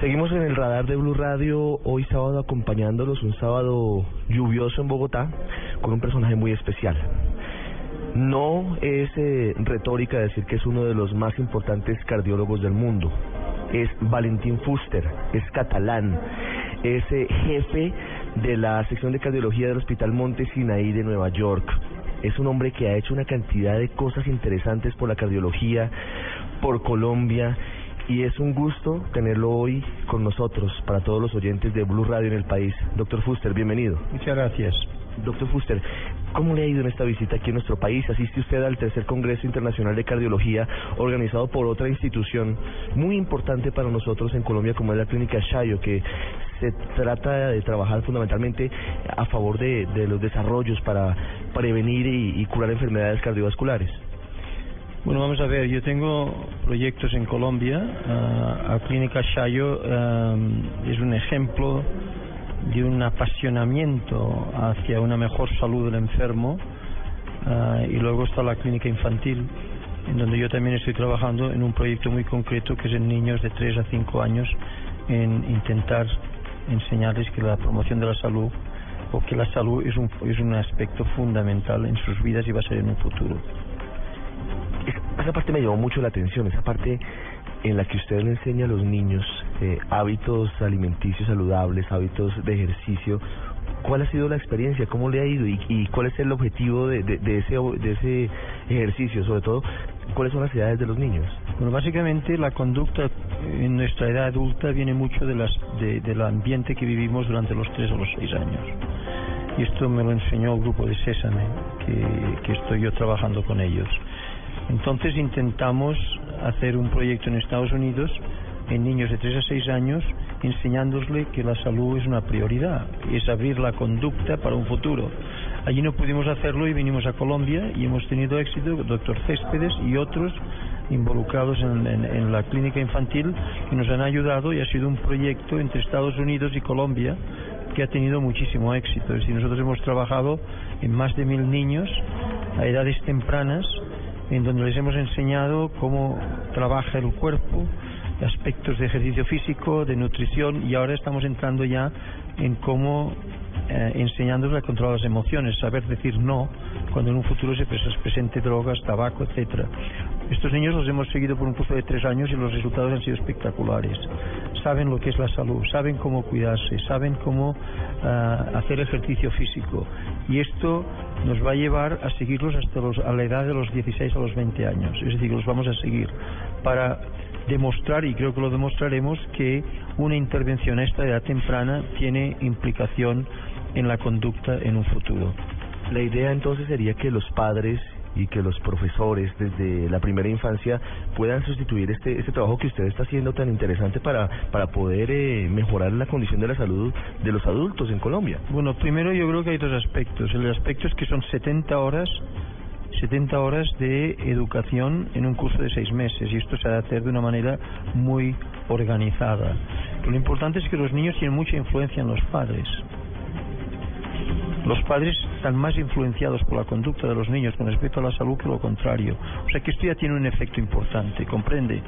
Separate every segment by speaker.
Speaker 1: Seguimos en el radar de Blue Radio, hoy sábado acompañándolos, un sábado lluvioso en Bogotá, con un personaje muy especial. No es eh, retórica decir que es uno de los más importantes cardiólogos del mundo. Es Valentín Fuster, es catalán, es eh, jefe de la sección de cardiología del Hospital Monte Sinaí de Nueva York. Es un hombre que ha hecho una cantidad de cosas interesantes por la cardiología, por Colombia, y es un gusto tenerlo hoy con nosotros, para todos los oyentes de Blue Radio en el país. Doctor Fuster, bienvenido.
Speaker 2: Muchas gracias.
Speaker 1: Doctor Fuster, ¿cómo le ha ido en esta visita aquí en nuestro país? Asiste usted al tercer Congreso Internacional de Cardiología organizado por otra institución muy importante para nosotros en Colombia como es la Clínica Shayo, que se trata de trabajar fundamentalmente a favor de, de los desarrollos para prevenir y, y curar enfermedades cardiovasculares.
Speaker 2: Bueno, vamos a ver, yo tengo proyectos en Colombia. Uh, la Clínica Shayo um, es un ejemplo de un apasionamiento hacia una mejor salud del enfermo. Uh, y luego está la Clínica Infantil, en donde yo también estoy trabajando en un proyecto muy concreto que es en niños de 3 a 5 años, en intentar enseñarles que la promoción de la salud o que la salud es un, es un aspecto fundamental en sus vidas y va a ser en un futuro.
Speaker 1: Esa parte me llamó mucho la atención, esa parte en la que usted le enseña a los niños eh, hábitos alimenticios saludables, hábitos de ejercicio. ¿Cuál ha sido la experiencia? ¿Cómo le ha ido? ¿Y, y cuál es el objetivo de, de, de, ese, de ese ejercicio? Sobre todo, ¿cuáles son las edades de los niños?
Speaker 2: Bueno, básicamente la conducta en nuestra edad adulta viene mucho de las, de, del ambiente que vivimos durante los 3 o los 6 años. Y esto me lo enseñó el grupo de Sésame, que, que estoy yo trabajando con ellos. Entonces intentamos hacer un proyecto en Estados Unidos en niños de 3 a 6 años enseñándosle que la salud es una prioridad, es abrir la conducta para un futuro. Allí no pudimos hacerlo y vinimos a Colombia y hemos tenido éxito, doctor Céspedes y otros involucrados en, la clínica infantil que nos han ayudado y ha sido un proyecto entre Estados Unidos y Colombia que ha tenido muchísimo éxito. Es nosotros hemos trabajado en más de mil niños a edades tempranas en donde les hemos enseñado cómo trabaja el cuerpo, aspectos de ejercicio físico, de nutrición y ahora estamos entrando ya en cómo eh, enseñándoles a controlar las emociones, saber decir no cuando en un futuro se presente drogas, tabaco, etcétera. Estos niños los hemos seguido por un curso de tres años y los resultados han sido espectaculares. Saben lo que es la salud, saben cómo cuidarse, saben cómo uh, hacer ejercicio físico. Y esto nos va a llevar a seguirlos hasta los, a la edad de los 16 a los 20 años. Es decir, los vamos a seguir para demostrar, y creo que lo demostraremos, que una intervención a esta edad temprana tiene implicación en la conducta en un futuro.
Speaker 1: La idea entonces sería que los padres y que los profesores desde la primera infancia puedan sustituir este este trabajo que usted está haciendo tan interesante para para poder eh, mejorar la condición de la salud de los adultos en Colombia.
Speaker 2: Bueno, primero yo creo que hay dos aspectos. El aspecto es que son 70 horas 70 horas de educación en un curso de seis meses y esto se ha de hacer de una manera muy organizada. Lo importante es que los niños tienen mucha influencia en los padres. Los padres están más influenciados por la conducta de los niños con respecto a la salud que lo contrario. O sea que esto ya tiene un efecto importante, ¿comprende?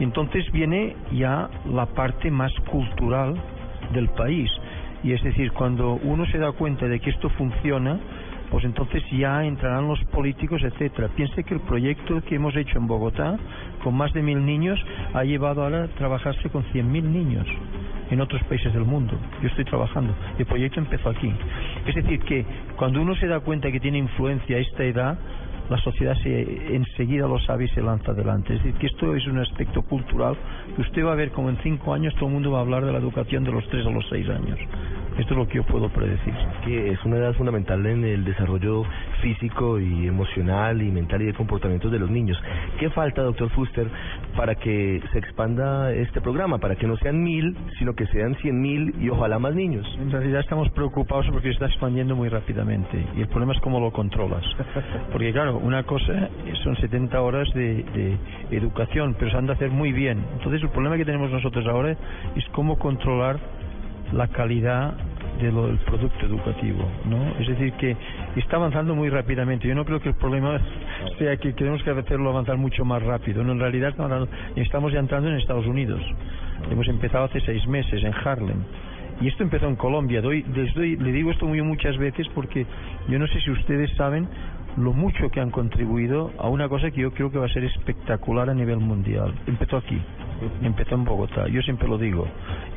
Speaker 2: Y entonces viene ya la parte más cultural del país. Y es decir, cuando uno se da cuenta de que esto funciona, pues entonces ya entrarán los políticos, etcétera. Piense que el proyecto que hemos hecho en Bogotá, con más de mil niños, ha llevado ahora a trabajarse con cien mil niños en otros países del mundo. Yo estoy trabajando. El proyecto empezó aquí. Es decir, que cuando uno se da cuenta que tiene influencia a esta edad, la sociedad se, enseguida lo sabe y se lanza adelante. Es decir, que esto es un aspecto cultural que usted va a ver como en cinco años todo el mundo va a hablar de la educación de los tres a los seis años. Esto es lo que yo puedo predecir.
Speaker 1: Que es una edad fundamental en el desarrollo físico y emocional y mental y de comportamientos de los niños. ¿Qué falta, doctor Fuster, para que se expanda este programa? Para que no sean mil, sino que sean cien mil y ojalá más niños.
Speaker 2: En realidad estamos preocupados porque se está expandiendo muy rápidamente y el problema es cómo lo controlas. Porque claro, una cosa son 70 horas de, de educación, pero se han de hacer muy bien. Entonces el problema que tenemos nosotros ahora es cómo controlar la calidad del producto educativo, ¿no? Es decir, que está avanzando muy rápidamente. Yo no creo que el problema sea que tenemos que hacerlo avanzar mucho más rápido. No, en realidad estamos ya entrando en Estados Unidos. Hemos empezado hace seis meses en Harlem. Y esto empezó en Colombia. Doy, les doy- le digo esto muy muchas veces porque yo no sé si ustedes saben lo mucho que han contribuido a una cosa que yo creo que va a ser espectacular a nivel mundial. Empezó aquí, empezó en Bogotá, yo siempre lo digo.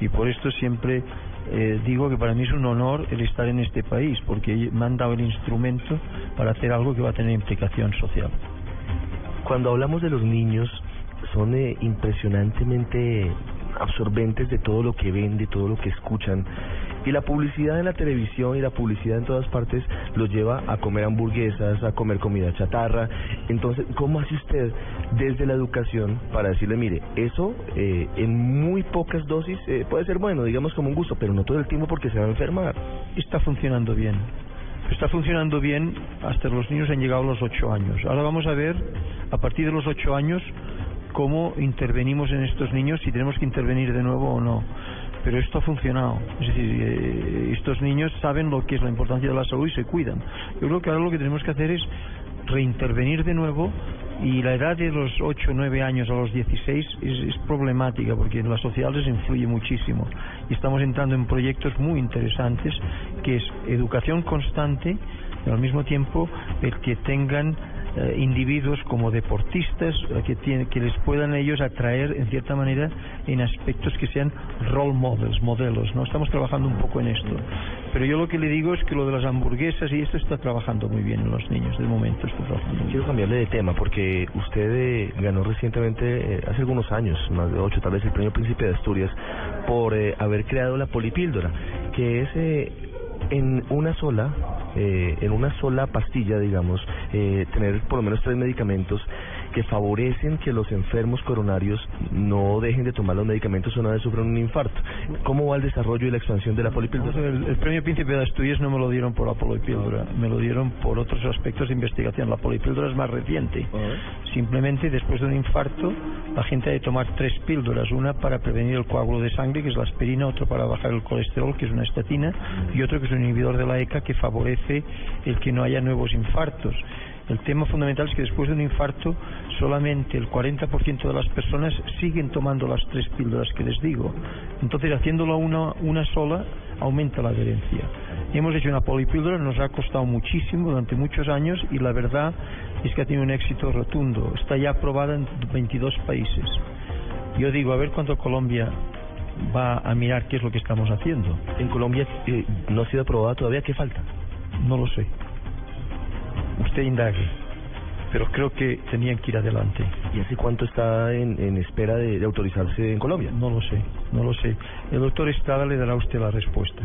Speaker 2: Y por esto siempre eh, digo que para mí es un honor el estar en este país, porque me han dado el instrumento para hacer algo que va a tener implicación social.
Speaker 1: Cuando hablamos de los niños, son eh, impresionantemente absorbentes de todo lo que ven, de todo lo que escuchan. Y la publicidad en la televisión y la publicidad en todas partes los lleva a comer hamburguesas, a comer comida chatarra. Entonces, ¿cómo hace usted desde la educación para decirle, mire, eso eh, en muy pocas dosis eh, puede ser bueno, digamos como un gusto, pero no todo el tiempo porque se va a enfermar?
Speaker 2: Está funcionando bien. Está funcionando bien hasta los niños han llegado a los ocho años. Ahora vamos a ver, a partir de los ocho años, cómo intervenimos en estos niños, si tenemos que intervenir de nuevo o no. Pero esto ha funcionado. Es decir, eh, estos niños saben lo que es la importancia de la salud y se cuidan. Yo creo que ahora lo que tenemos que hacer es reintervenir de nuevo y la edad de los 8 o 9 años a los 16 es, es problemática porque en la sociedad les influye muchísimo y estamos entrando en proyectos muy interesantes que es educación constante y al mismo tiempo el que tengan eh, individuos como deportistas eh, que, tienen, que les puedan ellos atraer en cierta manera en aspectos que sean role models, modelos. no Estamos trabajando un poco en esto. Pero yo lo que le digo es que lo de las hamburguesas y esto está trabajando muy bien en los niños, de momento está trabajando.
Speaker 1: Quiero cambiarle de tema porque usted eh, ganó recientemente, eh, hace algunos años, más de ocho tal vez, el premio Príncipe de Asturias por eh, haber creado la polipíldora, que es eh, en una sola, eh, en una sola pastilla, digamos, eh, tener por lo menos tres medicamentos que favorecen que los enfermos coronarios no dejen de tomar los medicamentos una vez sufren un infarto. ¿Cómo va el desarrollo y la expansión de la polipíldora?
Speaker 2: El, el premio Príncipe de Asturias no me lo dieron por la polipíldora, me lo dieron por otros aspectos de investigación. La polipíldora es más reciente. Simplemente después de un infarto, la gente ha de tomar tres píldoras, una para prevenir el coágulo de sangre, que es la aspirina, otro para bajar el colesterol, que es una estatina, y otro que es un inhibidor de la ECA que favorece el que no haya nuevos infartos. El tema fundamental es que después de un infarto solamente el 40% de las personas siguen tomando las tres píldoras que les digo. Entonces, haciéndolo una, una sola, aumenta la adherencia. Hemos hecho una polipíldora, nos ha costado muchísimo durante muchos años y la verdad es que ha tenido un éxito rotundo. Está ya aprobada en 22 países. Yo digo, a ver cuánto Colombia va a mirar qué es lo que estamos haciendo.
Speaker 1: En Colombia eh, no ha sido aprobada todavía, ¿qué falta?
Speaker 2: No lo sé. Usted indague. Pero creo que tenían que ir adelante.
Speaker 1: ¿Y hace cuánto está en, en espera de, de autorizarse en Colombia?
Speaker 2: No lo sé, no lo sé. El doctor Estrada le dará a usted la respuesta.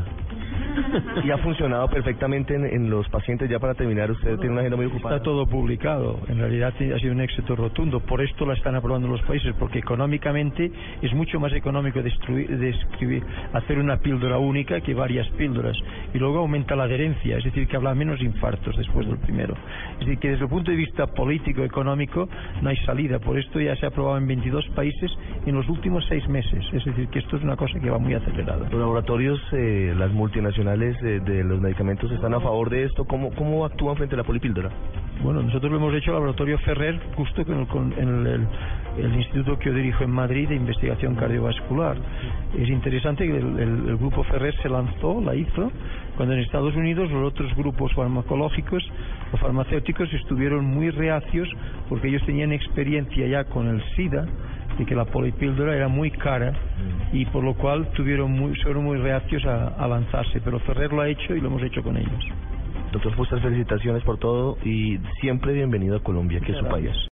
Speaker 1: Y ha funcionado perfectamente en, en los pacientes. Ya para terminar, usted tiene una agenda muy ocupada.
Speaker 2: Está todo publicado. En realidad ha sido un éxito rotundo. Por esto la están aprobando los países, porque económicamente es mucho más económico destruir, describir, hacer una píldora única que varias píldoras. Y luego aumenta la adherencia, es decir, que habla menos infartos después del primero. Es decir, que desde el punto de vista político, económico, no hay salida. Por esto ya se ha aprobado en 22 países en los últimos seis meses. Es decir, que esto es una cosa que va muy acelerada.
Speaker 1: Los laboratorios, eh, las multinacionales eh, de los medicamentos están a favor de esto. ¿Cómo, ¿Cómo actúan frente a la polipíldora?
Speaker 2: Bueno, nosotros lo hemos hecho en el laboratorio Ferrer, justo con con el, el- el instituto que yo dirijo en Madrid de investigación cardiovascular. Es interesante que el, el- el grupo Ferrer se lanzó, la hizo, cuando en Estados Unidos los otros grupos farmacológicos o farmacéuticos estuvieron muy reacios porque ellos tenían experiencia ya con el SIDA y que la polipíldora era muy cara y por lo cual tuvieron muy, fueron muy reacios a, a lanzarse. Pero Ferrer lo ha hecho y lo hemos hecho con ellos.
Speaker 1: Doctor Fuster, felicitaciones por todo y siempre bienvenido a Colombia, que es su país.